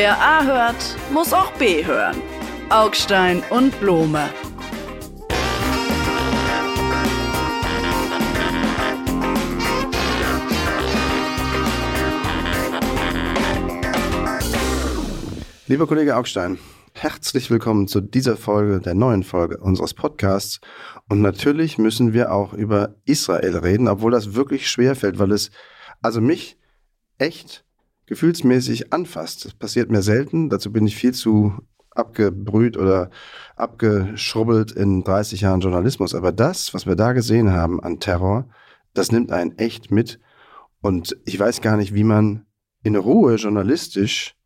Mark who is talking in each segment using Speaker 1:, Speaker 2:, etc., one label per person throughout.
Speaker 1: Wer A hört, muss auch B hören. Augstein und Blome.
Speaker 2: Lieber Kollege Augstein, herzlich willkommen zu dieser Folge, der neuen Folge unseres Podcasts. Und natürlich müssen wir auch über Israel reden, obwohl das wirklich schwer fällt, weil es also mich echt gefühlsmäßig anfasst. Das passiert mir selten. Dazu bin ich viel zu abgebrüht oder abgeschrubbelt in 30 Jahren Journalismus. Aber das, was wir da gesehen haben an Terror, das nimmt einen echt mit. Und ich weiß gar nicht, wie man in Ruhe journalistisch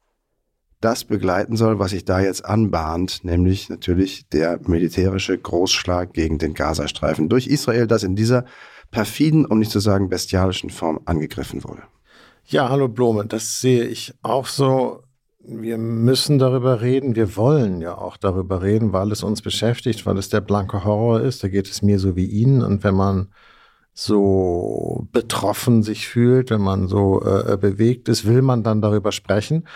Speaker 2: das begleiten soll, was sich da jetzt anbahnt, nämlich natürlich der militärische Großschlag gegen den Gazastreifen durch Israel, das in dieser perfiden, um nicht zu sagen bestialischen Form angegriffen wurde.
Speaker 3: Ja, hallo Blome, das sehe ich auch so. Wir müssen darüber reden, wir wollen ja auch darüber reden, weil es uns beschäftigt, weil es der blanke Horror ist. Da geht es mir so wie Ihnen. Und wenn man so betroffen sich fühlt, wenn man so äh, bewegt ist, will man dann darüber sprechen.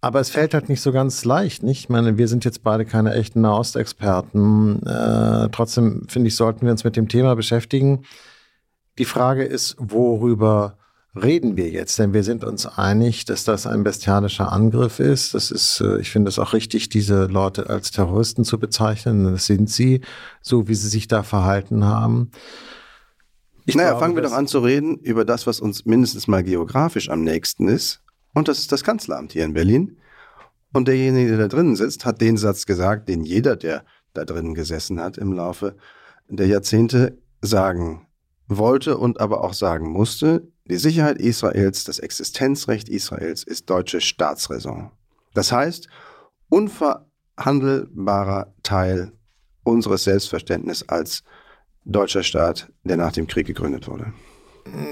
Speaker 3: Aber es fällt halt nicht so ganz leicht, nicht? Ich meine, wir sind jetzt beide keine echten Nahostexperten. Äh, trotzdem finde ich, sollten wir uns mit dem Thema beschäftigen. Die Frage ist, worüber reden wir jetzt? Denn wir sind uns einig, dass das ein bestialischer Angriff ist. Das ist, äh, ich finde es auch richtig, diese Leute als Terroristen zu bezeichnen. Das sind sie, so wie sie sich da verhalten haben.
Speaker 2: Ich naja, glaube, fangen wir doch an zu reden über das, was uns mindestens mal geografisch am nächsten ist. Und das ist das Kanzleramt hier in Berlin. Und derjenige, der da drinnen sitzt, hat den Satz gesagt, den jeder, der da drinnen gesessen hat im Laufe der Jahrzehnte, sagen wollte und aber auch sagen musste, die Sicherheit Israels, das Existenzrecht Israels ist deutsche Staatsräson. Das heißt, unverhandelbarer Teil unseres Selbstverständnisses als deutscher Staat, der nach dem Krieg gegründet wurde.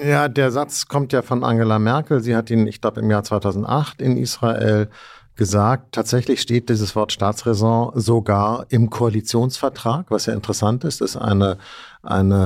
Speaker 3: Ja, der Satz kommt ja von Angela Merkel. Sie hat ihn, ich glaube, im Jahr 2008 in Israel gesagt. Tatsächlich steht dieses Wort Staatsräson sogar im Koalitionsvertrag, was ja interessant ist, dass eine, eine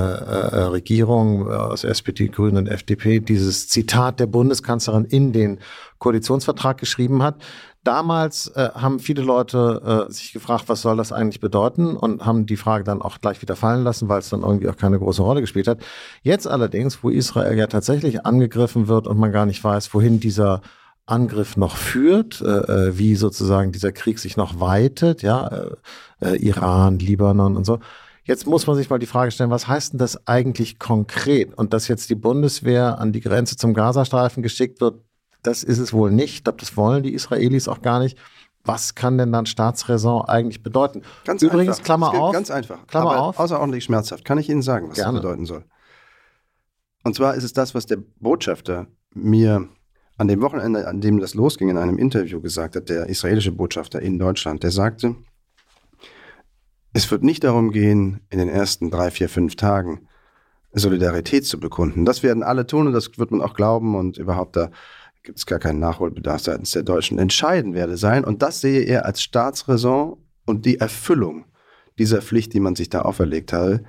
Speaker 3: äh, Regierung aus SPD, Grünen und FDP dieses Zitat der Bundeskanzlerin in den Koalitionsvertrag geschrieben hat. Damals äh, haben viele Leute äh, sich gefragt, was soll das eigentlich bedeuten und haben die Frage dann auch gleich wieder fallen lassen, weil es dann irgendwie auch keine große Rolle gespielt hat. Jetzt allerdings, wo Israel ja tatsächlich angegriffen wird und man gar nicht weiß, wohin dieser Angriff noch führt, äh, äh, wie sozusagen dieser Krieg sich noch weitet, ja, äh, äh, Iran, Libanon und so. Jetzt muss man sich mal die Frage stellen, was heißt denn das eigentlich konkret? Und dass jetzt die Bundeswehr an die Grenze zum Gazastreifen geschickt wird, das ist es wohl nicht. Ich glaube, das wollen die Israelis auch gar nicht. Was kann denn dann Staatsräson eigentlich bedeuten?
Speaker 2: Ganz
Speaker 3: Übrigens,
Speaker 2: einfach.
Speaker 3: Klammer auf.
Speaker 2: Ganz einfach.
Speaker 3: Klammer
Speaker 2: aber
Speaker 3: auf.
Speaker 2: Außerordentlich schmerzhaft. Kann ich Ihnen sagen, was
Speaker 3: Gerne.
Speaker 2: das bedeuten soll? Und zwar ist es das, was der Botschafter mir an dem Wochenende, an dem das losging, in einem Interview gesagt hat, der israelische Botschafter in Deutschland, der sagte, es wird nicht darum gehen, in den ersten drei, vier, fünf Tagen Solidarität zu bekunden. Das werden alle tun und das wird man auch glauben und überhaupt da gibt es gar keinen Nachholbedarf seitens der Deutschen. Entscheidend werde sein und das sehe er als Staatsräson und die Erfüllung dieser Pflicht, die man sich da auferlegt habe,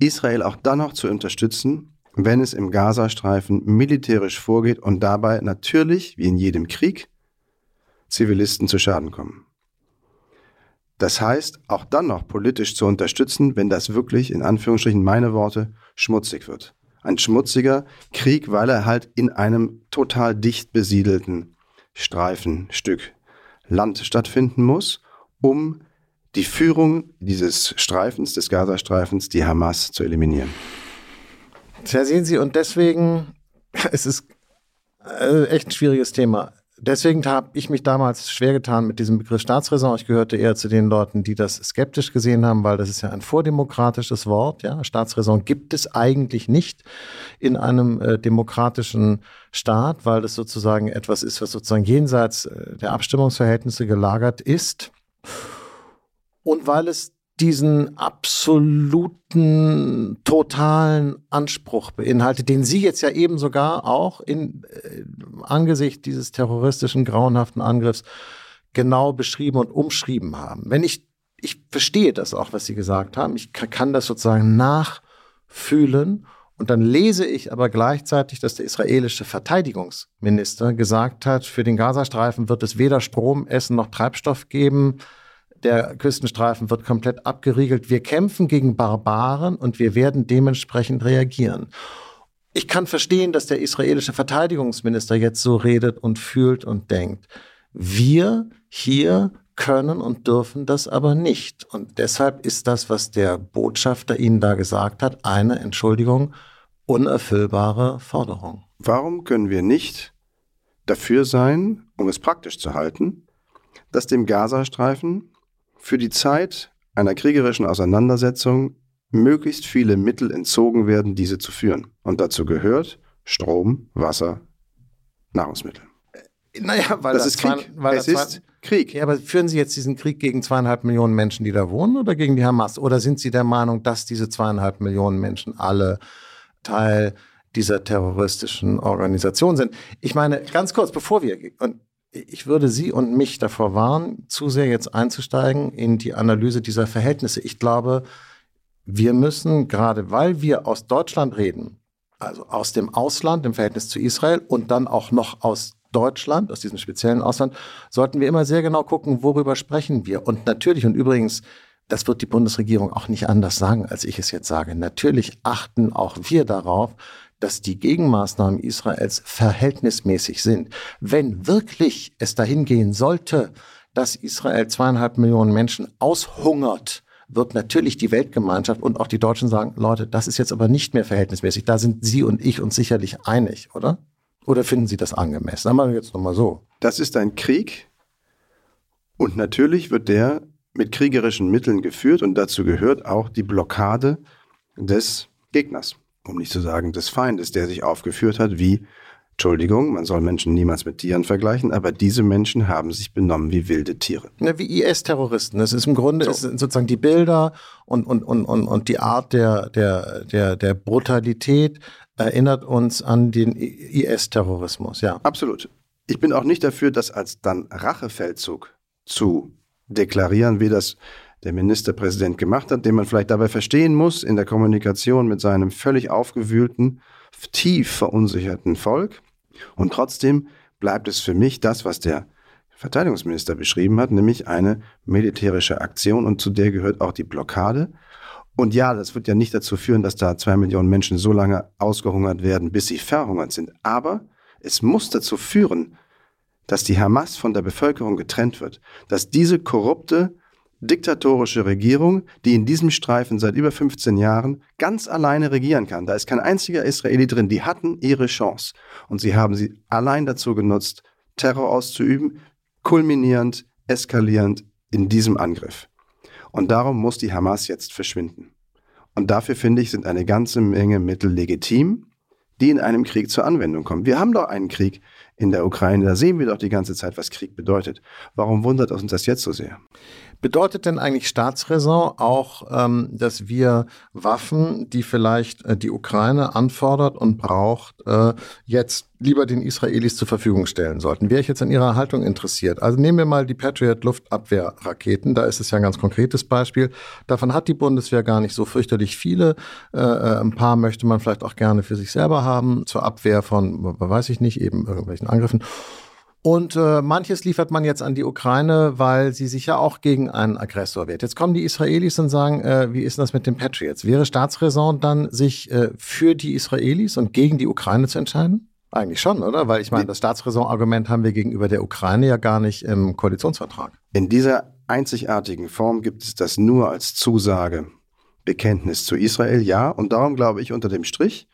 Speaker 2: Israel auch dann noch zu unterstützen, wenn es im Gazastreifen militärisch vorgeht und dabei natürlich, wie in jedem Krieg, Zivilisten zu Schaden kommen. Das heißt, auch dann noch politisch zu unterstützen, wenn das wirklich, in Anführungsstrichen meine Worte, schmutzig wird. Ein schmutziger Krieg, weil er halt in einem total dicht besiedelten Streifenstück Land stattfinden muss, um die Führung dieses Streifens, des Gazastreifens, die Hamas zu eliminieren.
Speaker 3: Tja, sehen Sie, und deswegen, es ist äh, echt ein schwieriges Thema. Deswegen habe ich mich damals schwer getan mit diesem Begriff Staatsräson. Ich gehörte eher zu den Leuten, die das skeptisch gesehen haben, weil das ist ja ein vordemokratisches Wort. Ja, Staatsräson gibt es eigentlich nicht in einem äh, demokratischen Staat, weil das sozusagen etwas ist, was sozusagen jenseits äh, der Abstimmungsverhältnisse gelagert ist. Und weil es diesen absoluten, totalen Anspruch beinhaltet, den Sie jetzt ja eben sogar auch in äh, Angesicht dieses terroristischen, grauenhaften Angriffs genau beschrieben und umschrieben haben. Wenn ich, ich verstehe das auch, was Sie gesagt haben, ich kann das sozusagen nachfühlen Und dann lese ich aber gleichzeitig, dass der israelische Verteidigungsminister gesagt hat, für den Gazastreifen wird es weder Strom, Essen noch Treibstoff geben. Der Küstenstreifen wird komplett abgeriegelt. Wir kämpfen gegen Barbaren und wir werden dementsprechend reagieren. Ich kann verstehen, dass der israelische Verteidigungsminister jetzt so redet und fühlt und denkt. Wir hier können und dürfen das aber nicht. Und deshalb ist das, was der Botschafter Ihnen da gesagt hat, eine Entschuldigung, unerfüllbare Forderung.
Speaker 2: Warum können wir nicht dafür sein, um es praktisch zu halten, dass dem Gazastreifen für die Zeit einer kriegerischen Auseinandersetzung möglichst viele Mittel entzogen werden, diese zu führen. Und dazu gehört Strom, Wasser, Nahrungsmittel.
Speaker 3: Äh, naja, weil das, das ist Krieg.
Speaker 2: Weil es ist Krieg.
Speaker 3: Ja, aber führen Sie jetzt diesen Krieg gegen zweieinhalb Millionen Menschen, die da wohnen, oder gegen die Hamas? Oder sind Sie der Meinung, dass diese zweieinhalb Millionen Menschen alle Teil dieser terroristischen Organisation sind? Ich meine, ganz kurz, bevor wir, und ich würde Sie und mich davor warnen, zu sehr jetzt einzusteigen in die Analyse dieser Verhältnisse. Ich glaube, wir müssen, gerade weil wir aus Deutschland reden, also aus dem Ausland im Verhältnis zu Israel und dann auch noch aus Deutschland, aus diesem speziellen Ausland, sollten wir immer sehr genau gucken, worüber sprechen wir. Und natürlich, und übrigens, das wird die Bundesregierung auch nicht anders sagen, als ich es jetzt sage. Natürlich achten auch wir darauf, dass die Gegenmaßnahmen Israels verhältnismäßig sind. Wenn wirklich es dahin gehen sollte, dass Israel zweieinhalb Millionen Menschen aushungert, wird natürlich die Weltgemeinschaft und auch die Deutschen sagen, Leute, das ist jetzt aber nicht mehr verhältnismäßig. Da sind Sie und ich uns sicherlich einig, oder? Oder finden Sie das angemessen? Sagen wir jetzt nochmal so.
Speaker 2: Das ist ein Krieg und natürlich wird der mit kriegerischen Mitteln geführt und dazu gehört auch die Blockade des Gegners, um nicht zu sagen des Feindes, der sich aufgeführt hat wie Entschuldigung, man soll Menschen niemals mit Tieren vergleichen, aber diese Menschen haben sich benommen wie wilde Tiere.
Speaker 3: Ja, wie IS-Terroristen. Das ist im Grunde so. ist sozusagen die Bilder und, und, und, und, und die Art der, der, der, der Brutalität erinnert uns an den IS-Terrorismus, ja.
Speaker 2: Absolut. Ich bin auch nicht dafür, das als dann Rachefeldzug zu deklarieren, wie das der Ministerpräsident gemacht hat, den man vielleicht dabei verstehen muss in der Kommunikation mit seinem völlig aufgewühlten, tief verunsicherten Volk. Und trotzdem bleibt es für mich das, was der Verteidigungsminister beschrieben hat, nämlich eine militärische Aktion und zu der gehört auch die Blockade. Und ja, das wird ja nicht dazu führen, dass da zwei Millionen Menschen so lange ausgehungert werden, bis sie verhungert sind. Aber es muss dazu führen, dass die Hamas von der Bevölkerung getrennt wird, dass diese korrupte, diktatorische Regierung, die in diesem Streifen seit über 15 Jahren ganz alleine regieren kann. Da ist kein einziger Israeli drin. Die hatten ihre Chance. Und sie haben sie allein dazu genutzt, Terror auszuüben, kulminierend, eskalierend in diesem Angriff. Und darum muss die Hamas jetzt verschwinden. Und dafür finde ich, sind eine ganze Menge Mittel legitim, die in einem Krieg zur Anwendung kommen. Wir haben doch einen Krieg in der Ukraine, da sehen wir doch die ganze Zeit, was Krieg bedeutet. Warum wundert uns das jetzt so sehr?
Speaker 3: Bedeutet denn eigentlich Staatsräson auch, ähm, dass wir Waffen, die vielleicht äh, die Ukraine anfordert und braucht, äh, jetzt lieber den Israelis zur Verfügung stellen sollten? Wäre ich jetzt an Ihrer Haltung interessiert? Also nehmen wir mal die Patriot Luftabwehrraketen. Da ist es ja ein ganz konkretes Beispiel. Davon hat die Bundeswehr gar nicht so fürchterlich viele. Äh, äh ein paar möchte man vielleicht auch gerne für sich selber haben zur Abwehr von, weiß ich nicht, eben irgendwelchen Angriffen. Und äh, manches liefert man jetzt an die Ukraine, weil sie sich ja auch gegen einen Aggressor wehrt. Jetzt kommen die Israelis und sagen, äh, wie ist das mit den Patriots? Wäre Staatsräson dann, sich äh, für die Israelis und gegen die Ukraine zu entscheiden? Eigentlich schon, oder? Weil ich meine, das Staatsräson-Argument haben wir gegenüber der Ukraine ja gar nicht im Koalitionsvertrag.
Speaker 2: In dieser einzigartigen Form gibt es das nur als Zusage, Bekenntnis zu Israel, ja. Und darum glaube ich unter dem Strich,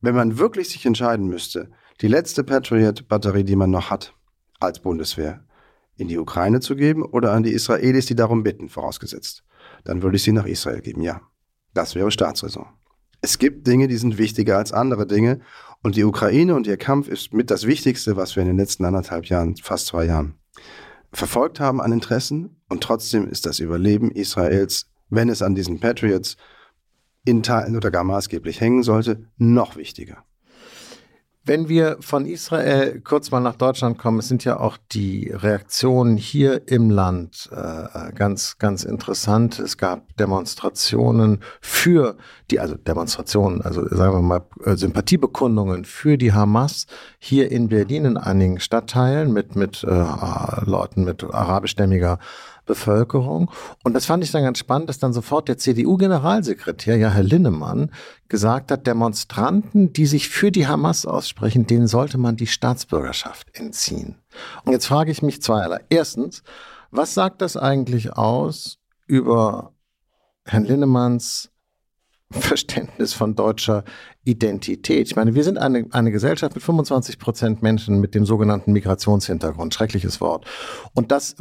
Speaker 2: wenn man wirklich sich entscheiden müsste, die letzte Patriot-Batterie, die man noch hat als Bundeswehr, in die Ukraine zu geben oder an die Israelis, die darum bitten, vorausgesetzt. Dann würde ich sie nach Israel geben, ja. Das wäre Staatsräson. Es gibt Dinge, die sind wichtiger als andere Dinge. Und die Ukraine und ihr Kampf ist mit das Wichtigste, was wir in den letzten anderthalb Jahren, fast zwei Jahren, verfolgt haben an Interessen. Und trotzdem ist das Überleben Israels, wenn es an diesen Patriots in Teilen oder gar maßgeblich hängen sollte, noch wichtiger.
Speaker 3: Wenn wir von Israel kurz mal nach Deutschland kommen, es sind ja auch die Reaktionen hier im Land äh, ganz, ganz interessant. Es gab Demonstrationen für die, also Demonstrationen, also sagen wir mal äh, Sympathiebekundungen für die Hamas hier in Berlin in einigen Stadtteilen mit, mit äh, Leuten mit arabischstämmiger Bevölkerung. Und das fand ich dann ganz spannend, dass dann sofort der CDU-Generalsekretär, ja Herr Linnemann, gesagt hat, Demonstranten, die sich für die Hamas aussprechen, denen sollte man die Staatsbürgerschaft entziehen. Und jetzt frage ich mich zweierlei. Erstens, was sagt das eigentlich aus über Herrn Linnemanns Verständnis von deutscher Identität. Ich meine, wir sind eine, eine Gesellschaft mit 25 Prozent Menschen mit dem sogenannten Migrationshintergrund. Schreckliches Wort. Und das,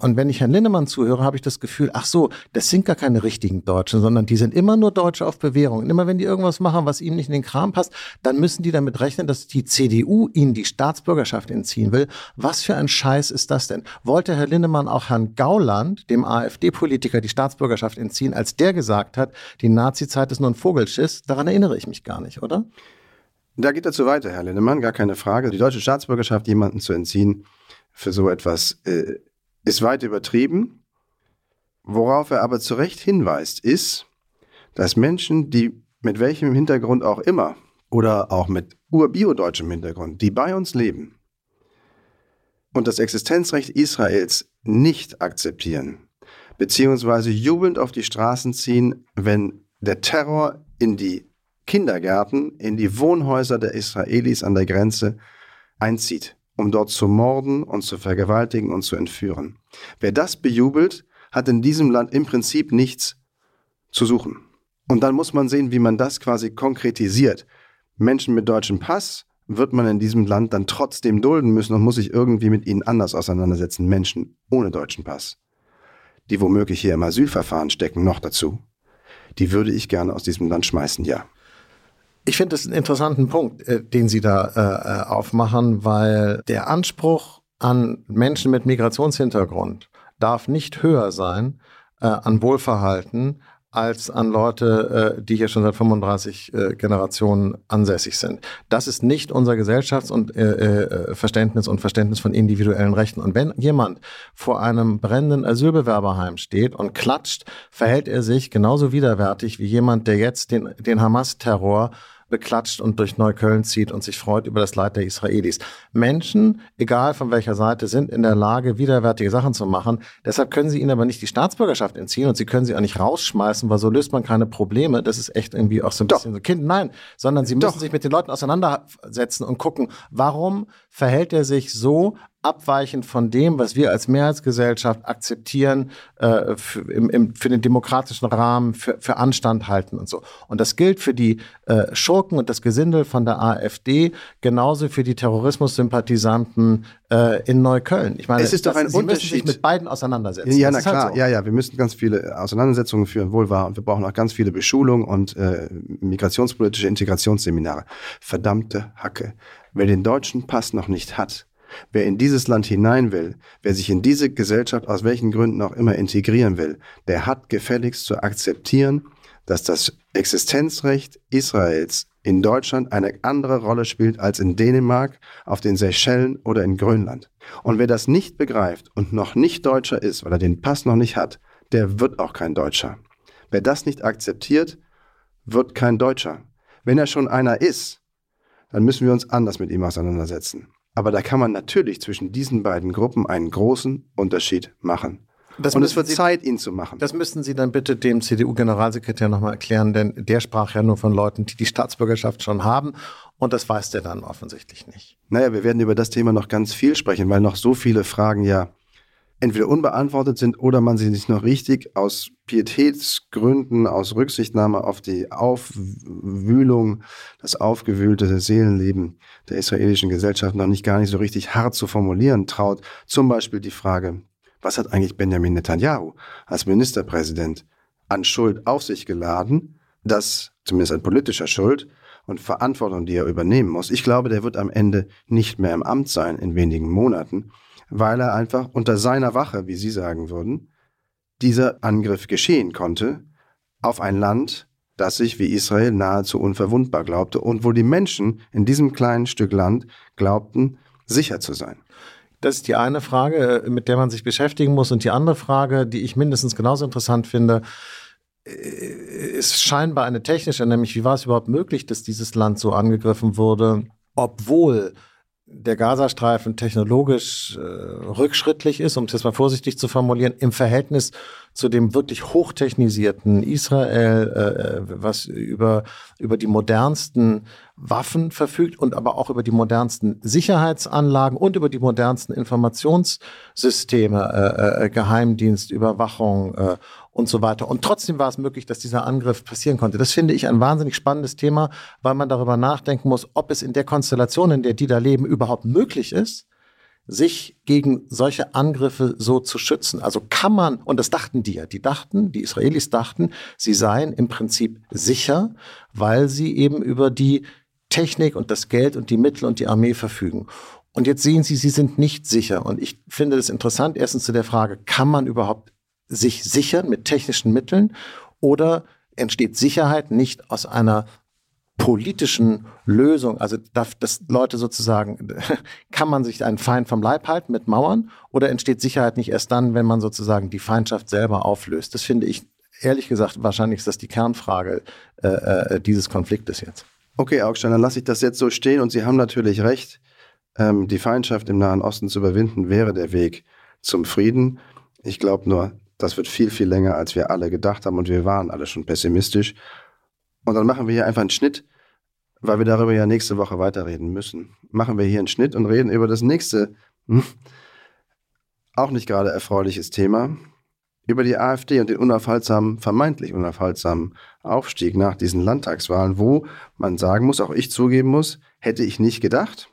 Speaker 3: und wenn ich Herrn Linnemann zuhöre, habe ich das Gefühl, ach so, das sind gar keine richtigen Deutschen, sondern die sind immer nur Deutsche auf Bewährung. Und immer wenn die irgendwas machen, was ihnen nicht in den Kram passt, dann müssen die damit rechnen, dass die CDU ihnen die Staatsbürgerschaft entziehen will. Was für ein Scheiß ist das denn? Wollte Herr Linnemann auch Herrn Gauland, dem AfD-Politiker, die Staatsbürgerschaft entziehen, als der gesagt hat, die Nazizeit ist nur ein Vogelschiss? Daran erinnere ich mich gar nicht nicht, oder?
Speaker 2: Da geht er zu weiter, Herr Lindemann, gar keine Frage. Die deutsche Staatsbürgerschaft jemanden zu entziehen für so etwas äh, ist weit übertrieben. Worauf er aber zu Recht hinweist, ist, dass Menschen, die mit welchem Hintergrund auch immer oder auch mit urbiodeutschem Hintergrund, die bei uns leben und das Existenzrecht Israels nicht akzeptieren, beziehungsweise jubelnd auf die Straßen ziehen, wenn der Terror in die Kindergärten in die Wohnhäuser der Israelis an der Grenze einzieht, um dort zu morden und zu vergewaltigen und zu entführen. Wer das bejubelt, hat in diesem Land im Prinzip nichts zu suchen. Und dann muss man sehen, wie man das quasi konkretisiert. Menschen mit deutschem Pass wird man in diesem Land dann trotzdem dulden müssen und muss sich irgendwie mit ihnen anders auseinandersetzen. Menschen ohne deutschen Pass, die womöglich hier im Asylverfahren stecken, noch dazu. Die würde ich gerne aus diesem Land schmeißen, ja.
Speaker 3: Ich finde das einen interessanten Punkt, äh, den Sie da äh, äh, aufmachen, weil der Anspruch an Menschen mit Migrationshintergrund darf nicht höher sein äh, an Wohlverhalten als an Leute, äh, die hier schon seit 35 äh, Generationen ansässig sind. Das ist nicht unser Gesellschafts- und äh, Verständnis und Verständnis von individuellen Rechten. Und wenn jemand vor einem brennenden Asylbewerberheim steht und klatscht, verhält er sich genauso widerwärtig wie jemand, der jetzt den, den Hamas-Terror beklatscht und durch Neukölln zieht und sich freut über das Leid der Israelis. Menschen, egal von welcher Seite, sind in der Lage, widerwärtige Sachen zu machen. Deshalb können sie ihnen aber nicht die Staatsbürgerschaft entziehen und sie können sie auch nicht rausschmeißen, weil so löst man keine Probleme. Das ist echt irgendwie auch so ein Doch. bisschen so Kind. Nein, sondern sie müssen Doch. sich mit den Leuten auseinandersetzen und gucken, warum verhält er sich so, abweichend von dem, was wir als Mehrheitsgesellschaft akzeptieren, äh, für, im, im, für den demokratischen Rahmen, für, für Anstand halten und so. Und das gilt für die äh, Schurken und das Gesindel von der AfD, genauso für die Terrorismussympathisanten äh, in Neukölln.
Speaker 2: Ich meine, es ist doch ein
Speaker 3: Sie
Speaker 2: Unterschied.
Speaker 3: müssen sich mit beiden auseinandersetzen.
Speaker 2: Ja, na klar, halt so. ja, ja, wir müssen ganz viele Auseinandersetzungen führen, wohl wahr, und wir brauchen auch ganz viele Beschulungen und äh, migrationspolitische Integrationsseminare. Verdammte Hacke. Wer den deutschen Pass noch nicht hat, Wer in dieses Land hinein will, wer sich in diese Gesellschaft aus welchen Gründen auch immer integrieren will, der hat gefälligst zu akzeptieren, dass das Existenzrecht Israels in Deutschland eine andere Rolle spielt als in Dänemark, auf den Seychellen oder in Grönland. Und wer das nicht begreift und noch nicht Deutscher ist, weil er den Pass noch nicht hat, der wird auch kein Deutscher. Wer das nicht akzeptiert, wird kein Deutscher. Wenn er schon einer ist, dann müssen wir uns anders mit ihm auseinandersetzen. Aber da kann man natürlich zwischen diesen beiden Gruppen einen großen Unterschied machen. Das und es wird Sie, Zeit, ihn zu machen.
Speaker 3: Das müssten Sie dann bitte dem CDU-Generalsekretär nochmal erklären, denn der sprach ja nur von Leuten, die die Staatsbürgerschaft schon haben. Und das weiß der dann offensichtlich nicht.
Speaker 2: Naja, wir werden über das Thema noch ganz viel sprechen, weil noch so viele Fragen ja entweder unbeantwortet sind oder man sie nicht noch richtig aus Pietätsgründen, aus Rücksichtnahme auf die Aufwühlung, das aufgewühlte Seelenleben der israelischen Gesellschaft noch nicht gar nicht so richtig hart zu formulieren traut. Zum Beispiel die Frage, was hat eigentlich Benjamin Netanyahu als Ministerpräsident an Schuld auf sich geladen, das zumindest an politischer Schuld und Verantwortung, die er übernehmen muss. Ich glaube, der wird am Ende nicht mehr im Amt sein in wenigen Monaten weil er einfach unter seiner Wache, wie Sie sagen würden, dieser Angriff geschehen konnte auf ein Land, das sich wie Israel nahezu unverwundbar glaubte und wo die Menschen in diesem kleinen Stück Land glaubten, sicher zu sein.
Speaker 3: Das ist die eine Frage, mit der man sich beschäftigen muss. Und die andere Frage, die ich mindestens genauso interessant finde, äh, ist scheinbar eine technische, nämlich wie war es überhaupt möglich, dass dieses Land so angegriffen wurde, obwohl der Gazastreifen technologisch äh, rückschrittlich ist, um es jetzt mal vorsichtig zu formulieren, im Verhältnis zu dem wirklich hochtechnisierten Israel, äh, äh, was über, über die modernsten Waffen verfügt und aber auch über die modernsten Sicherheitsanlagen und über die modernsten Informationssysteme, äh, äh, Geheimdienst, Überwachung äh, und so weiter. Und trotzdem war es möglich, dass dieser Angriff passieren konnte. Das finde ich ein wahnsinnig spannendes Thema, weil man darüber nachdenken muss, ob es in der Konstellation, in der die da leben, überhaupt möglich ist, sich gegen solche Angriffe so zu schützen. Also kann man, und das dachten die ja, die dachten, die Israelis dachten, sie seien im Prinzip sicher, weil sie eben über die Technik und das Geld und die Mittel und die Armee verfügen. Und jetzt sehen Sie, Sie sind nicht sicher. Und ich finde das interessant, erstens zu der Frage, kann man überhaupt sich sichern mit technischen Mitteln oder entsteht Sicherheit nicht aus einer politischen Lösung, also dass Leute sozusagen, kann man sich einen Feind vom Leib halten mit Mauern oder entsteht Sicherheit nicht erst dann, wenn man sozusagen die Feindschaft selber auflöst? Das finde ich, ehrlich gesagt, wahrscheinlich ist das die Kernfrage äh, äh, dieses Konfliktes jetzt.
Speaker 2: Okay, Augstein, dann lasse ich das jetzt so stehen und Sie haben natürlich recht. Ähm, die Feindschaft im Nahen Osten zu überwinden wäre der Weg zum Frieden. Ich glaube nur, das wird viel, viel länger, als wir alle gedacht haben und wir waren alle schon pessimistisch. Und dann machen wir hier einfach einen Schnitt, weil wir darüber ja nächste Woche weiterreden müssen. Machen wir hier einen Schnitt und reden über das nächste, hm, auch nicht gerade erfreuliches Thema, über die AfD und den unaufhaltsamen, vermeintlich unaufhaltsamen Aufstieg nach diesen Landtagswahlen, wo man sagen muss, auch ich zugeben muss, hätte ich nicht gedacht,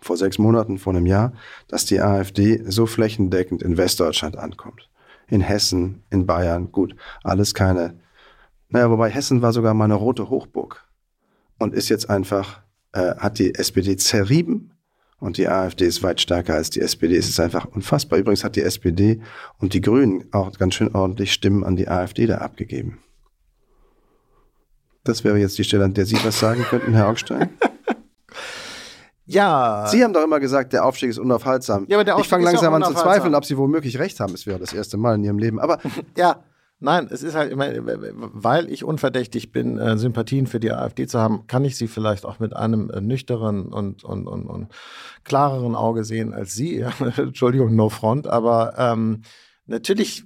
Speaker 2: vor sechs Monaten, vor einem Jahr, dass die AfD so flächendeckend in Westdeutschland ankommt in Hessen, in Bayern, gut, alles keine. Naja, wobei Hessen war sogar mal eine rote Hochburg und ist jetzt einfach, äh, hat die SPD zerrieben und die AfD ist weit stärker als die SPD. Es ist einfach unfassbar. Übrigens hat die SPD und die Grünen auch ganz schön ordentlich Stimmen an die AfD da abgegeben. Das wäre jetzt die Stelle, an der Sie was sagen könnten, Herr Augstein.
Speaker 3: Ja.
Speaker 2: Sie haben doch immer gesagt, der Aufstieg ist unaufhaltsam. Ja, aber der Aufstieg ich fange langsam an zu zweifeln, ob Sie womöglich recht haben. Es wäre das erste Mal in Ihrem Leben. Aber
Speaker 3: ja, nein, es ist halt immer, weil ich unverdächtig bin, äh, Sympathien für die AfD zu haben, kann ich sie vielleicht auch mit einem äh, nüchteren und, und, und, und klareren Auge sehen als Sie. Entschuldigung, no front. Aber ähm, natürlich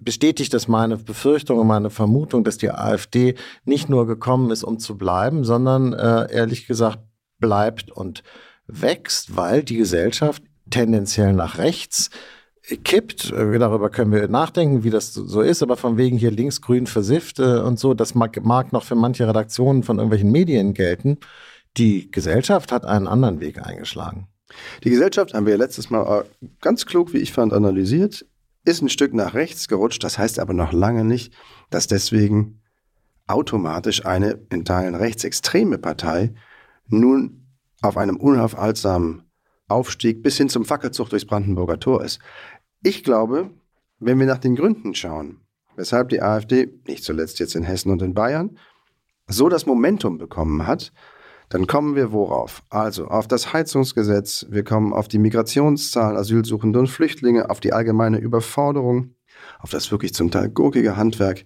Speaker 3: bestätigt das meine Befürchtung und meine Vermutung, dass die AfD nicht nur gekommen ist, um zu bleiben, sondern äh, ehrlich gesagt bleibt und wächst, weil die Gesellschaft tendenziell nach rechts kippt. Äh, darüber können wir nachdenken, wie das so ist, aber von wegen hier linksgrün versifft und so, das mag, mag noch für manche Redaktionen von irgendwelchen Medien gelten. Die Gesellschaft hat einen anderen Weg eingeschlagen.
Speaker 2: Die Gesellschaft haben wir letztes Mal äh, ganz klug, wie ich fand, analysiert, ist ein Stück nach rechts gerutscht. Das heißt aber noch lange nicht, dass deswegen automatisch eine in Teilen rechtsextreme Partei nun auf einem unaufhaltsamen Aufstieg bis hin zum Fackelzug durchs Brandenburger Tor ist. Ich glaube, wenn wir nach den Gründen schauen, weshalb die AfD, nicht zuletzt jetzt in Hessen und in Bayern, so das Momentum bekommen hat, dann kommen wir worauf? Also auf das Heizungsgesetz, wir kommen auf die Migrationszahl, Asylsuchende und Flüchtlinge, auf die allgemeine Überforderung, auf das wirklich zum Teil gurkige Handwerk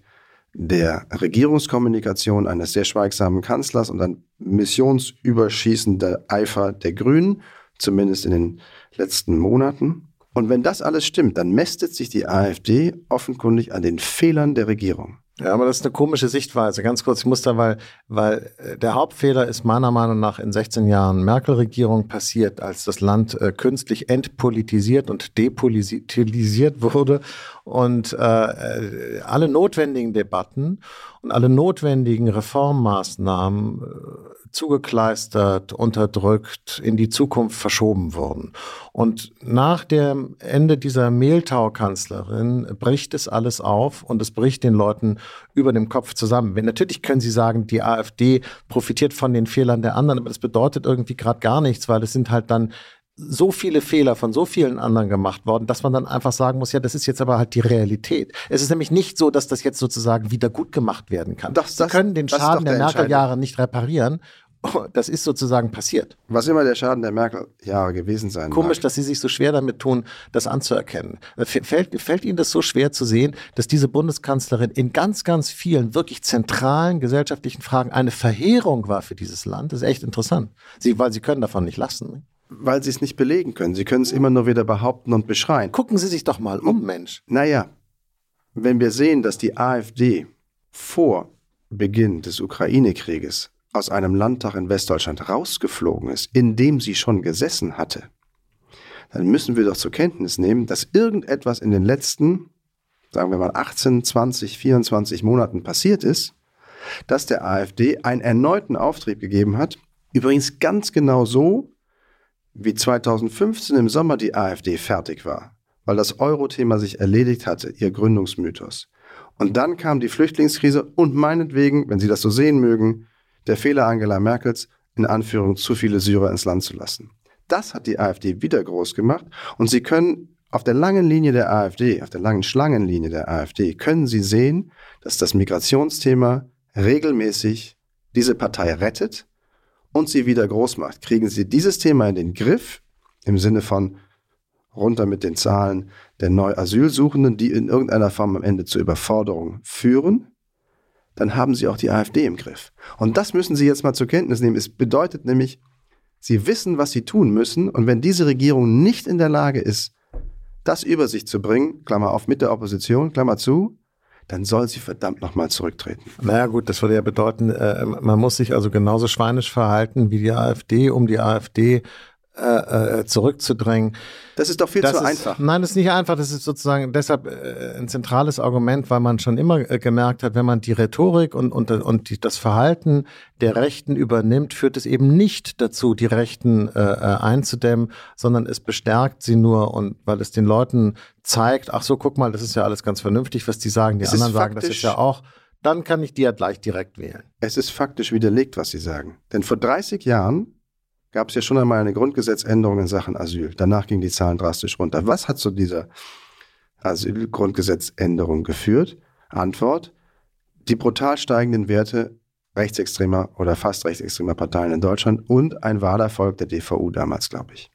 Speaker 2: der Regierungskommunikation eines sehr schweigsamen Kanzlers und ein missionsüberschießender Eifer der Grünen, zumindest in den letzten Monaten. Und wenn das alles stimmt, dann mästet sich die AfD offenkundig an den Fehlern der Regierung.
Speaker 3: Ja, aber das ist eine komische Sichtweise. Ganz kurz, ich muss da, weil, weil äh, der Hauptfehler ist meiner Meinung nach in 16 Jahren Merkel-Regierung passiert, als das Land äh, künstlich entpolitisiert und depolitisiert wurde und äh, äh, alle notwendigen Debatten und alle notwendigen Reformmaßnahmen äh, zugekleistert, unterdrückt, in die Zukunft verschoben wurden. Und nach dem Ende dieser Mehltau-Kanzlerin bricht es alles auf und es bricht den Leuten über dem Kopf zusammen. Natürlich können Sie sagen, die AfD profitiert von den Fehlern der anderen, aber das bedeutet irgendwie gerade gar nichts, weil es sind halt dann so viele Fehler von so vielen anderen gemacht worden, dass man dann einfach sagen muss, ja, das ist jetzt aber halt die Realität. Es ist nämlich nicht so, dass das jetzt sozusagen wieder gut gemacht werden kann.
Speaker 2: Das,
Speaker 3: Sie können den Schaden der, der Merkel-Jahre nicht reparieren. Das ist sozusagen passiert.
Speaker 2: Was immer der Schaden der Merkel-Jahre gewesen sein
Speaker 3: Komisch,
Speaker 2: mag.
Speaker 3: dass Sie sich so schwer damit tun, das anzuerkennen. Fällt, fällt Ihnen das so schwer zu sehen, dass diese Bundeskanzlerin in ganz, ganz vielen wirklich zentralen gesellschaftlichen Fragen eine Verheerung war für dieses Land? Das ist echt interessant. Sie, weil Sie können davon nicht lassen
Speaker 2: weil sie es nicht belegen können. Sie können es immer nur wieder behaupten und beschreien.
Speaker 3: Gucken Sie sich doch mal um, Mensch.
Speaker 2: Naja, wenn wir sehen, dass die AfD vor Beginn des Ukraine-Krieges aus einem Landtag in Westdeutschland rausgeflogen ist, in dem sie schon gesessen hatte, dann müssen wir doch zur Kenntnis nehmen, dass irgendetwas in den letzten, sagen wir mal 18, 20, 24 Monaten passiert ist, dass der AfD einen erneuten Auftrieb gegeben hat. Übrigens ganz genau so, wie 2015 im Sommer die AfD fertig war, weil das Euro-Thema sich erledigt hatte, ihr Gründungsmythos. Und dann kam die Flüchtlingskrise und meinetwegen, wenn Sie das so sehen mögen, der Fehler Angela Merkels, in Anführung zu viele Syrer ins Land zu lassen. Das hat die AfD wieder groß gemacht und Sie können auf der langen Linie der AfD, auf der langen Schlangenlinie der AfD, können Sie sehen, dass das Migrationsthema regelmäßig diese Partei rettet und sie wieder groß macht, kriegen sie dieses Thema in den Griff, im Sinne von runter mit den Zahlen der Neu-Asylsuchenden, die in irgendeiner Form am Ende zur Überforderung führen, dann haben sie auch die AfD im Griff. Und das müssen Sie jetzt mal zur Kenntnis nehmen. Es bedeutet nämlich, Sie wissen, was Sie tun müssen. Und wenn diese Regierung nicht in der Lage ist, das über sich zu bringen, Klammer auf, mit der Opposition, Klammer zu, dann soll sie verdammt nochmal zurücktreten.
Speaker 3: Naja gut, das würde ja bedeuten, äh, man muss sich also genauso schweinisch verhalten wie die AfD, um die AfD äh, äh, zurückzudrängen.
Speaker 2: Das ist doch viel
Speaker 3: das
Speaker 2: zu
Speaker 3: ist,
Speaker 2: einfach.
Speaker 3: Nein, das ist nicht einfach. Das ist sozusagen deshalb äh, ein zentrales Argument, weil man schon immer gemerkt hat, wenn man die Rhetorik und, und, und die, das Verhalten der Rechten übernimmt, führt es eben nicht dazu, die Rechten äh, einzudämmen, sondern es bestärkt sie nur und weil es den Leuten zeigt, ach so, guck mal, das ist ja alles ganz vernünftig, was die sagen, die es anderen sagen, das ist ja auch dann kann ich die ja gleich direkt wählen.
Speaker 2: Es ist faktisch widerlegt, was Sie sagen. Denn vor 30 Jahren gab es ja schon einmal eine Grundgesetzänderung in Sachen Asyl. Danach gingen die Zahlen drastisch runter. Was hat zu dieser Asylgrundgesetzänderung geführt? Antwort, die brutal steigenden Werte rechtsextremer oder fast rechtsextremer Parteien in Deutschland und ein Wahlerfolg der DVU damals, glaube ich.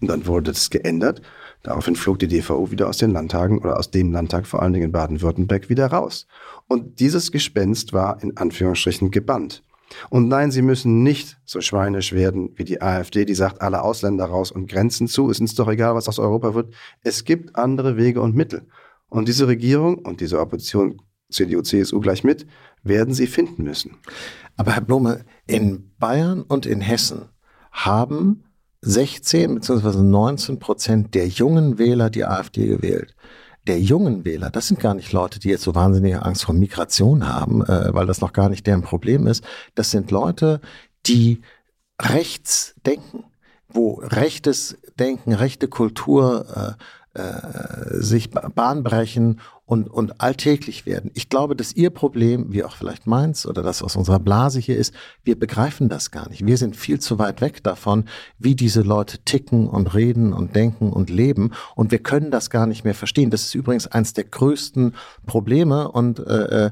Speaker 2: Und dann wurde das geändert. Daraufhin flog die DVU wieder aus den Landtagen oder aus dem Landtag, vor allen Dingen in Baden-Württemberg, wieder raus. Und dieses Gespenst war in Anführungsstrichen gebannt. Und nein, sie müssen nicht so schweinisch werden wie die AfD, die sagt, alle Ausländer raus und Grenzen zu. Es ist doch egal, was aus Europa wird. Es gibt andere Wege und Mittel. Und diese Regierung und diese Opposition, CDU, CSU gleich mit, werden sie finden müssen.
Speaker 3: Aber Herr Blume, in Bayern und in Hessen haben 16 bzw. 19 Prozent der jungen Wähler die AfD gewählt der jungen Wähler, das sind gar nicht Leute, die jetzt so wahnsinnige Angst vor Migration haben, äh, weil das noch gar nicht deren Problem ist. Das sind Leute, die rechts denken, wo rechtes Denken, rechte Kultur äh, äh, sich Bahn brechen und, und alltäglich werden. Ich glaube, dass Ihr Problem, wie auch vielleicht meins oder das aus unserer Blase hier ist, wir begreifen das gar nicht. Wir sind viel zu weit weg davon, wie diese Leute ticken und reden und denken und leben und wir können das gar nicht mehr verstehen. Das ist übrigens eins der größten Probleme und äh, äh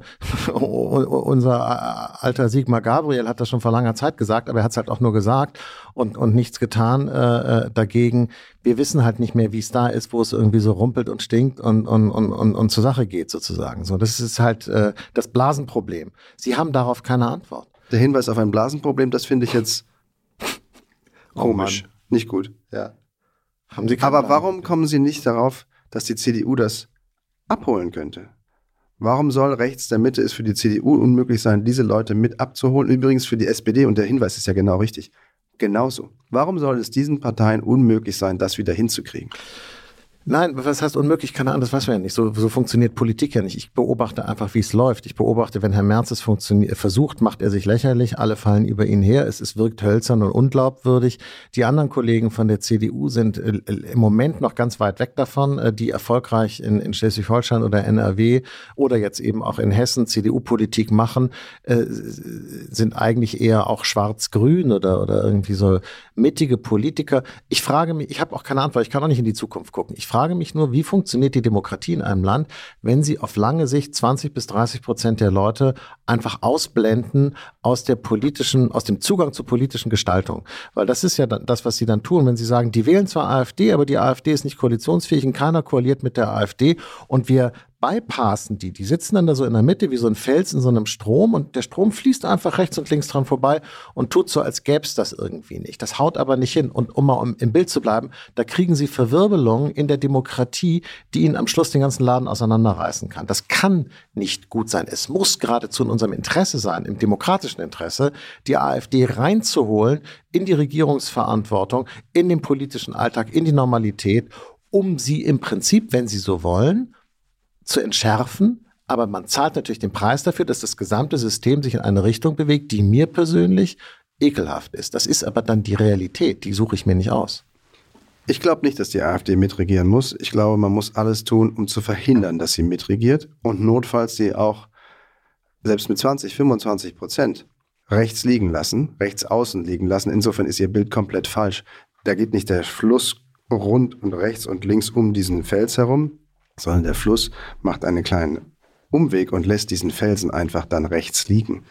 Speaker 3: unser alter Sigmar Gabriel hat das schon vor langer Zeit gesagt, aber er hat es halt auch nur gesagt und, und nichts getan äh, äh, dagegen. Wir wissen halt nicht mehr, wie es da ist, wo es irgendwie so rumpelt und stinkt und, und, und, und, und zusammen Sache geht sozusagen. So, das ist halt äh, das Blasenproblem. Sie haben darauf keine Antwort.
Speaker 2: Der Hinweis auf ein Blasenproblem, das finde ich jetzt oh komisch, oh nicht gut.
Speaker 3: Ja.
Speaker 2: Haben Sie Aber warum kommen Sie nicht darauf, dass die CDU das abholen könnte? Warum soll rechts der Mitte es für die CDU unmöglich sein, diese Leute mit abzuholen? Übrigens für die SPD, und der Hinweis ist ja genau richtig, genauso. Warum soll es diesen Parteien unmöglich sein, das wieder hinzukriegen?
Speaker 3: Nein, was heißt unmöglich? Keine Ahnung, das weiß man ja nicht. So, so funktioniert Politik ja nicht. Ich beobachte einfach, wie es läuft. Ich beobachte, wenn Herr Merz es versucht, macht er sich lächerlich, alle fallen über ihn her, es, es wirkt hölzern und unglaubwürdig. Die anderen Kollegen von der CDU sind äh, im Moment noch ganz weit weg davon, äh, die erfolgreich in, in Schleswig-Holstein oder NRW oder jetzt eben auch in Hessen CDU-Politik machen, äh, sind eigentlich eher auch schwarz-grün oder, oder irgendwie so mittige Politiker. Ich frage mich, ich habe auch keine Antwort, ich kann auch nicht in die Zukunft gucken. Ich frage mich nur, wie funktioniert die Demokratie in einem Land, wenn sie auf lange Sicht 20 bis 30 Prozent der Leute einfach ausblenden aus der politischen, aus dem Zugang zur politischen Gestaltung. Weil das ist ja das, was sie dann tun, wenn sie sagen, die wählen zwar AfD, aber die AfD ist nicht koalitionsfähig und keiner koaliert mit der AfD und wir bypassen die. Die sitzen dann da so in der Mitte wie so ein Fels in so einem Strom und der Strom fließt einfach rechts und links dran vorbei und tut so, als gäbe es das irgendwie nicht. Das haut aber nicht hin. Und um mal im Bild zu bleiben, da kriegen sie Verwirbelungen in der Demokratie, die ihnen am Schluss den ganzen Laden auseinanderreißen kann. Das kann nicht gut sein. Es muss geradezu in unserem Interesse sein, im demokratischen Interesse, die AfD reinzuholen in die Regierungsverantwortung, in den politischen Alltag, in die Normalität, um sie im Prinzip, wenn sie so wollen, zu entschärfen, aber man zahlt natürlich den Preis dafür, dass das gesamte System sich in eine Richtung bewegt, die mir persönlich ekelhaft ist. Das ist aber dann die Realität, die suche ich mir nicht aus.
Speaker 2: Ich glaube nicht, dass die AfD mitregieren muss. Ich glaube, man muss alles tun, um zu verhindern, dass sie mitregiert und notfalls sie auch selbst mit 20, 25 Prozent rechts liegen lassen, rechts außen liegen lassen. Insofern ist ihr Bild komplett falsch. Da geht nicht der Fluss rund und rechts und links um diesen Fels herum, sondern der Fluss macht einen kleinen Umweg und lässt diesen Felsen einfach dann rechts liegen.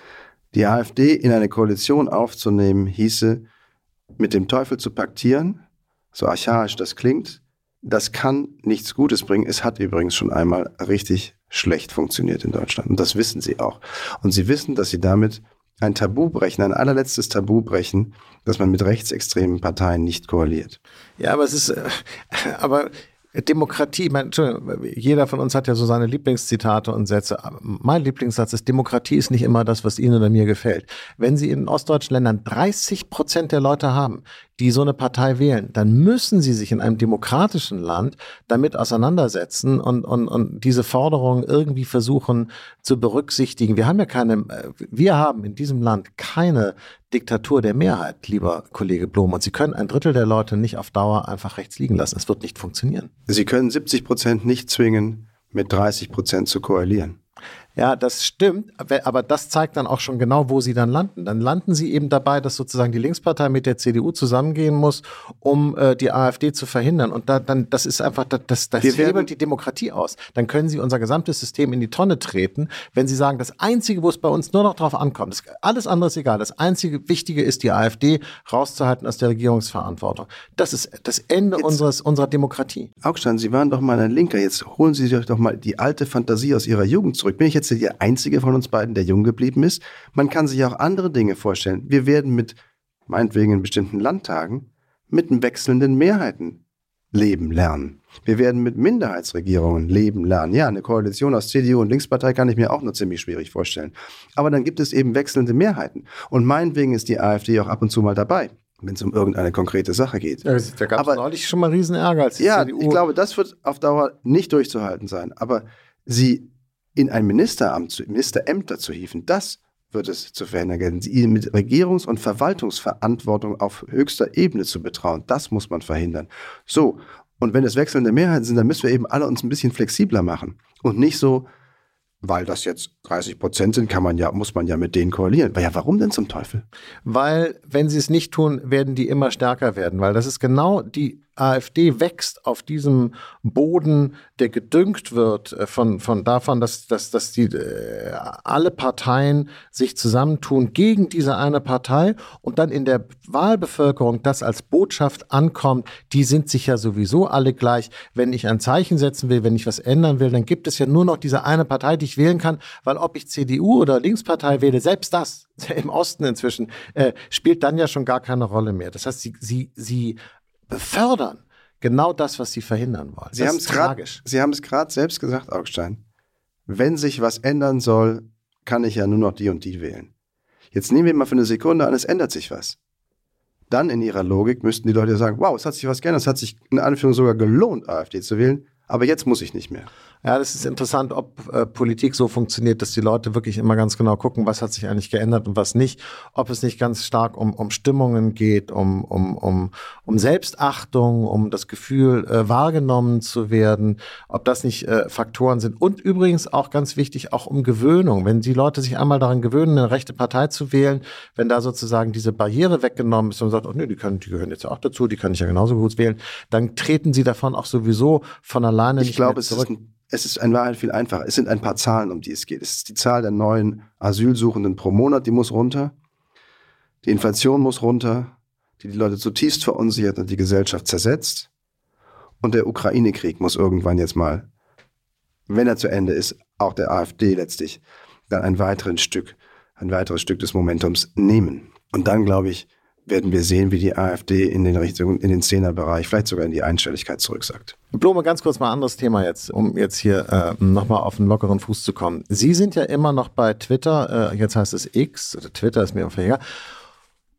Speaker 2: Die AfD in eine Koalition aufzunehmen, hieße, mit dem Teufel zu paktieren, so archaisch das klingt, das kann nichts Gutes bringen. Es hat übrigens schon einmal richtig schlecht funktioniert in Deutschland. Und das wissen sie auch. Und sie wissen, dass sie damit ein Tabu brechen, ein allerletztes Tabu brechen, dass man mit rechtsextremen Parteien nicht koaliert.
Speaker 3: Ja, aber es ist, äh, aber Demokratie, mein, jeder von uns hat ja so seine Lieblingszitate und Sätze. Mein Lieblingssatz ist, Demokratie ist nicht immer das, was Ihnen oder mir gefällt. Wenn Sie in ostdeutschen Ländern 30 Prozent der Leute haben, die so eine Partei wählen, dann müssen sie sich in einem demokratischen Land damit auseinandersetzen und, und, und diese Forderungen irgendwie versuchen zu berücksichtigen. Wir haben ja keine, äh, wir haben in diesem Land keine Diktatur der Mehrheit, lieber Kollege Blom. Und Sie können ein Drittel der Leute nicht auf Dauer einfach rechts liegen lassen. Es wird nicht funktionieren.
Speaker 2: Sie können 70 Prozent nicht zwingen, mit 30 Prozent zu koalieren.
Speaker 3: Ja, das stimmt, aber das zeigt dann auch schon genau, wo sie dann landen. Dann landen sie eben dabei, dass sozusagen die Linkspartei mit der CDU zusammengehen muss, um äh, die AfD zu verhindern. Und da, dann, das ist einfach, das, das hebelt die Demokratie aus. Dann können sie unser gesamtes System in die Tonne treten, wenn sie sagen, das Einzige, wo es bei uns nur noch drauf ankommt, ist, alles andere ist egal. Das Einzige Wichtige ist, die AfD rauszuhalten aus der Regierungsverantwortung. Das ist das Ende Jetzt, unseres, unserer Demokratie.
Speaker 2: Augstein, Sie waren doch mal ein Linker. Jetzt holen Sie sich doch mal die alte Fantasie aus Ihrer Jugend zurück. Bin ich jetzt jetzt der einzige von uns beiden, der jung geblieben ist. Man kann sich auch andere Dinge vorstellen. Wir werden mit, meinetwegen in bestimmten Landtagen, mit wechselnden Mehrheiten leben lernen. Wir werden mit Minderheitsregierungen leben lernen. Ja, eine Koalition aus CDU und Linkspartei kann ich mir auch nur ziemlich schwierig vorstellen. Aber dann gibt es eben wechselnde Mehrheiten. Und meinetwegen ist die AfD auch ab und zu mal dabei wenn es um irgendeine konkrete Sache geht.
Speaker 3: Ja, da gab es neulich schon mal riesen Ärger. Als
Speaker 2: die ja, CDU ich glaube, das wird auf Dauer nicht durchzuhalten sein. Aber sie in ein Ministeramt, Ministerämter zu hieven, das wird es zu verhindern gelten. Sie mit Regierungs- und Verwaltungsverantwortung auf höchster Ebene zu betrauen, das muss man verhindern. So, und wenn es wechselnde Mehrheiten sind, dann müssen wir eben alle uns ein bisschen flexibler machen und nicht so, weil das jetzt 30 Prozent sind, kann man ja, muss man ja mit denen koalieren. Ja, warum denn zum Teufel?
Speaker 3: Weil, wenn sie es nicht tun, werden die immer stärker werden, weil das ist genau die AfD wächst auf diesem Boden, der gedüngt wird äh, von, von davon, dass, dass, dass die, äh, alle Parteien sich zusammentun gegen diese eine Partei und dann in der Wahlbevölkerung das als Botschaft ankommt, die sind sich ja sowieso alle gleich. Wenn ich ein Zeichen setzen will, wenn ich was ändern will, dann gibt es ja nur noch diese eine Partei, die ich wählen kann, weil ob ich CDU oder Linkspartei wähle, selbst das im Osten inzwischen, äh, spielt dann ja schon gar keine Rolle mehr. Das heißt, sie, sie, sie befördern genau das, was sie verhindern wollen.
Speaker 2: Sie haben es tragisch. Sie haben es gerade selbst gesagt, Augstein. Wenn sich was ändern soll, kann ich ja nur noch die und die wählen. Jetzt nehmen wir mal für eine Sekunde an, es ändert sich was. dann in ihrer Logik müssten die Leute sagen, wow, es hat sich was geändert, es hat sich in Anführung sogar gelohnt, AfD zu wählen, aber jetzt muss ich nicht mehr.
Speaker 3: Ja, das ist interessant, ob äh, Politik so funktioniert, dass die Leute wirklich immer ganz genau gucken, was hat sich eigentlich geändert und was nicht. Ob es nicht ganz stark um, um Stimmungen geht, um, um, um, um Selbstachtung, um das Gefühl, äh, wahrgenommen zu werden, ob das nicht äh, Faktoren sind. Und übrigens auch ganz wichtig, auch um Gewöhnung. Wenn die Leute sich einmal daran gewöhnen, eine rechte Partei zu wählen, wenn da sozusagen diese Barriere weggenommen ist und sagt, oh nee, die, können, die gehören jetzt auch dazu, die kann ich ja genauso gut wählen, dann treten sie davon auch sowieso von alleine
Speaker 2: ich nicht glaube, mehr zurück. Es ist ein es ist in Wahrheit viel einfacher. Es sind ein paar Zahlen, um die es geht. Es ist die Zahl der neuen Asylsuchenden pro Monat, die muss runter. Die Inflation muss runter, die die Leute zutiefst verunsichert und die Gesellschaft zersetzt. Und der Ukraine-Krieg muss irgendwann jetzt mal, wenn er zu Ende ist, auch der AfD letztlich dann ein weiteres Stück, ein weiteres Stück des Momentums nehmen. Und dann, glaube ich, werden wir sehen, wie die AfD in den Richtungen, in den Zehnerbereich, vielleicht sogar in die Einstelligkeit zurücksagt.
Speaker 3: Blome, ganz kurz mal ein anderes Thema jetzt, um jetzt hier äh, nochmal auf einen lockeren Fuß zu kommen. Sie sind ja immer noch bei Twitter, äh, jetzt heißt es X, oder Twitter ist mir auf egal.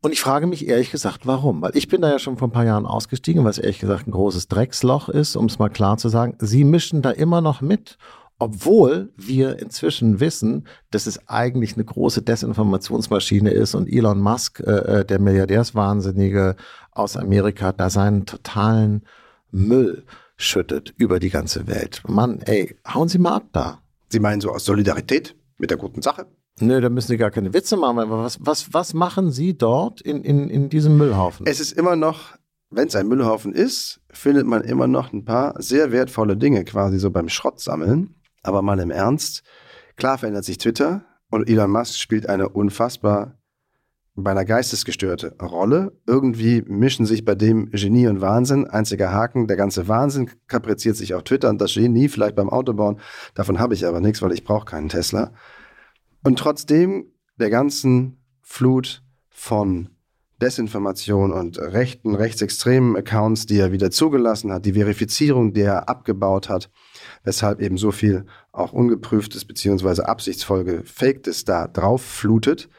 Speaker 3: Und ich frage mich ehrlich gesagt, warum? Weil ich bin da ja schon vor ein paar Jahren ausgestiegen, was ehrlich gesagt ein großes Drecksloch ist, um es mal klar zu sagen. Sie mischen da immer noch mit obwohl wir inzwischen wissen, dass es eigentlich eine große Desinformationsmaschine ist und Elon Musk, äh, äh, der Milliardärswahnsinnige aus Amerika, da seinen totalen Müll schüttet über die ganze Welt. Mann, ey, hauen Sie mal ab da.
Speaker 2: Sie meinen so aus Solidarität mit der guten Sache?
Speaker 3: Nö, da müssen Sie gar keine Witze machen. Aber was, was, was machen Sie dort in, in, in diesem Müllhaufen?
Speaker 2: Es ist immer noch, wenn es ein Müllhaufen ist, findet man immer noch ein paar sehr wertvolle Dinge quasi so beim Schrottsammeln. Aber mal im Ernst, klar verändert sich Twitter und Elon Musk spielt eine unfassbar beinahe geistesgestörte Rolle. Irgendwie mischen sich bei dem Genie und Wahnsinn. Einziger Haken, der ganze Wahnsinn kapriziert sich auf Twitter und das Genie vielleicht beim Autobauen. Davon habe ich aber nichts, weil ich brauche keinen Tesla. Und trotzdem der ganzen Flut von Desinformation und rechten, rechtsextremen Accounts, die er wieder zugelassen hat, die Verifizierung, die er abgebaut hat, weshalb eben so viel auch ungeprüftes bzw. absichtsvoll gefaktes da drauf flutet,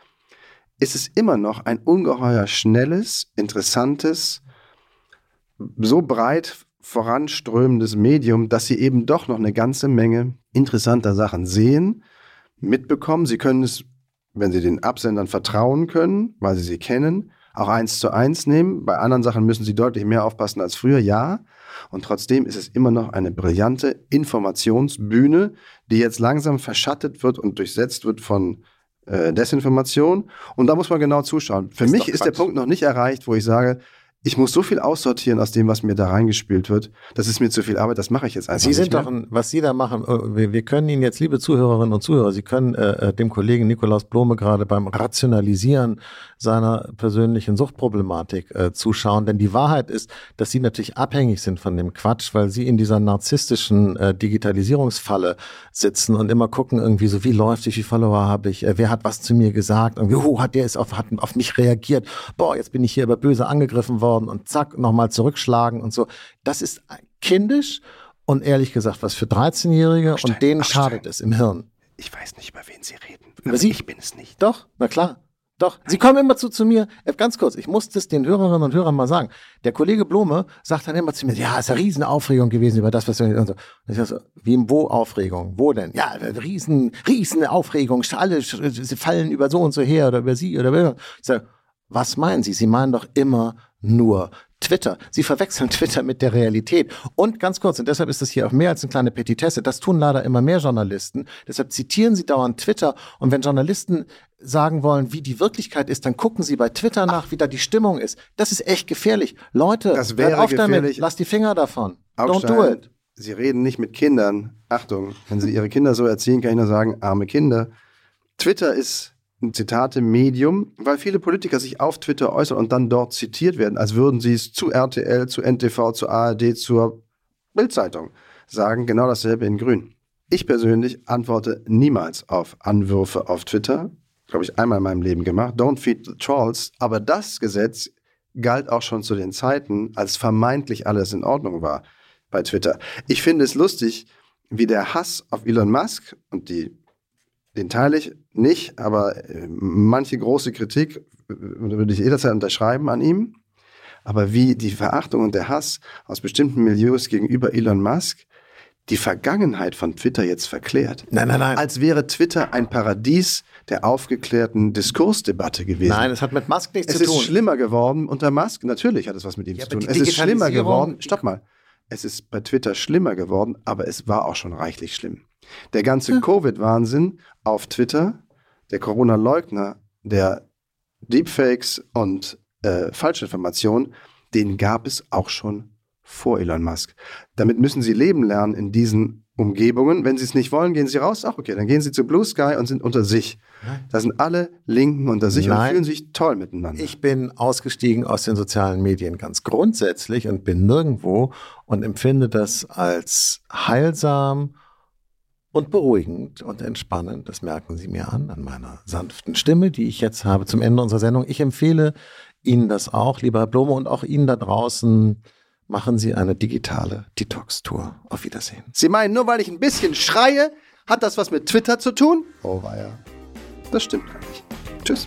Speaker 2: ist es immer noch ein ungeheuer schnelles, interessantes, so breit voranströmendes Medium, dass sie eben doch noch eine ganze Menge interessanter Sachen sehen, mitbekommen. Sie können es, wenn sie den Absendern vertrauen können, weil sie sie kennen, auch eins zu eins nehmen. Bei anderen Sachen müssen sie deutlich mehr aufpassen als früher, ja. Und trotzdem ist es immer noch eine brillante Informationsbühne, die jetzt langsam verschattet wird und durchsetzt wird von äh, Desinformation. Und da muss man genau zuschauen. Für ist mich ist der Punkt noch nicht erreicht, wo ich sage, ich muss so viel aussortieren aus dem, was mir da reingespielt wird. Das ist mir zu viel Arbeit, das mache ich jetzt einfach
Speaker 3: Sie
Speaker 2: sind
Speaker 3: doch, ein, was Sie da machen, äh, wir, wir, können Ihnen jetzt, liebe Zuhörerinnen und Zuhörer, Sie können äh, äh, dem Kollegen Nikolaus Blome gerade beim Rationalisieren seiner persönlichen Suchtproblematik äh, zuschauen. Denn die Wahrheit ist, dass Sie natürlich abhängig sind von dem Quatsch, weil Sie in dieser narzisstischen äh, Digitalisierungsfalle sitzen und immer gucken irgendwie so, wie läuft, wie viele Follower habe ich, äh, wer hat was zu mir gesagt, irgendwie, oh, hat der ist auf, hat auf mich reagiert, boah, jetzt bin ich hier aber böse angegriffen worden worden und zack, nochmal zurückschlagen und so. Das ist kindisch und ehrlich gesagt, was für 13-Jährige und denen schadet es im Hirn.
Speaker 2: Ich weiß nicht, über wen Sie reden.
Speaker 3: Über Sie? Ich bin es nicht. Doch, na klar. Doch, Sie kommen immer zu, zu mir, äh, ganz kurz, ich muss das den Hörerinnen und Hörern mal sagen. Der Kollege Blome sagt dann immer zu mir, ja, es ist eine riesen Aufregung gewesen über das, was wir, und so. Und ich so, wie, wo Aufregung? Wo denn? Ja, riesen, riesen Aufregung, alle sie fallen über so und so her oder über Sie oder, ich sage, was meinen Sie? Sie meinen doch immer nur Twitter. Sie verwechseln Twitter mit der Realität. Und ganz kurz, und deshalb ist das hier auch mehr als eine kleine Petitesse, das tun leider immer mehr Journalisten. Deshalb zitieren sie dauernd Twitter. Und wenn Journalisten sagen wollen, wie die Wirklichkeit ist, dann gucken sie bei Twitter nach, wie da die Stimmung ist. Das ist echt gefährlich. Leute,
Speaker 2: das wäre auf gefährlich. damit,
Speaker 3: lass die Finger davon.
Speaker 2: Augstein, Don't do it. Sie reden nicht mit Kindern. Achtung, wenn Sie Ihre Kinder so erziehen, kann ich nur sagen, arme Kinder. Twitter ist ein Zitate-Medium, weil viele Politiker sich auf Twitter äußern und dann dort zitiert werden, als würden sie es zu RTL, zu NTV, zu ARD, zur Bildzeitung sagen, genau dasselbe in Grün. Ich persönlich antworte niemals auf Anwürfe auf Twitter. Glaube ich, einmal in meinem Leben gemacht. Don't feed the trolls. Aber das Gesetz galt auch schon zu den Zeiten, als vermeintlich alles in Ordnung war bei Twitter. Ich finde es lustig, wie der Hass auf Elon Musk und die den teile ich nicht, aber äh, manche große Kritik würde ich jederzeit unterschreiben an ihm. aber wie die Verachtung und der Hass aus bestimmten Milieus gegenüber Elon Musk die Vergangenheit von Twitter jetzt verklärt.
Speaker 3: Nein, nein, nein.
Speaker 2: Als wäre Twitter ein Paradies der aufgeklärten Diskursdebatte gewesen.
Speaker 3: Nein, es hat mit Musk nichts
Speaker 2: es
Speaker 3: zu
Speaker 2: ist
Speaker 3: tun.
Speaker 2: schlimmer geworden unter Musk. Natürlich hat es was mit ihm
Speaker 3: Ja,
Speaker 2: zu tun. Es ist schlimmer geworden. Stopp mal. Es ist bei Twitter schlimmer geworden, aber es war auch schon reichlich schlimm. Der ganze Covid-Wahnsinn auf Twitter, der Corona-Leugner, der Deepfakes und äh, Falschinformationen, den gab es auch schon vor Elon Musk. Damit müssen sie leben lernen in diesen Umgebungen. Wenn sie es nicht wollen, gehen sie raus. Ach, okay, dann gehen sie zu Blue Sky und sind unter sich. Da sind alle Linken unter sich und
Speaker 3: Nein.
Speaker 2: fühlen sich toll miteinander.
Speaker 3: Ich bin ausgestiegen aus den sozialen Medien ganz grundsätzlich und bin nirgendwo und empfinde das als heilsam und beruhigend und entspannend. Das merken Sie mir an, an meiner sanften Stimme, die ich jetzt habe zum Ende unserer Sendung. Ich empfehle Ihnen das auch, lieber Herr Blome, und auch Ihnen da draußen. Machen Sie eine digitale Detox-Tour. Auf Wiedersehen.
Speaker 2: Sie meinen, nur weil ich ein bisschen schreie, hat das was mit Twitter zu tun? Oh, weia. Das stimmt gar nicht. Tschüss.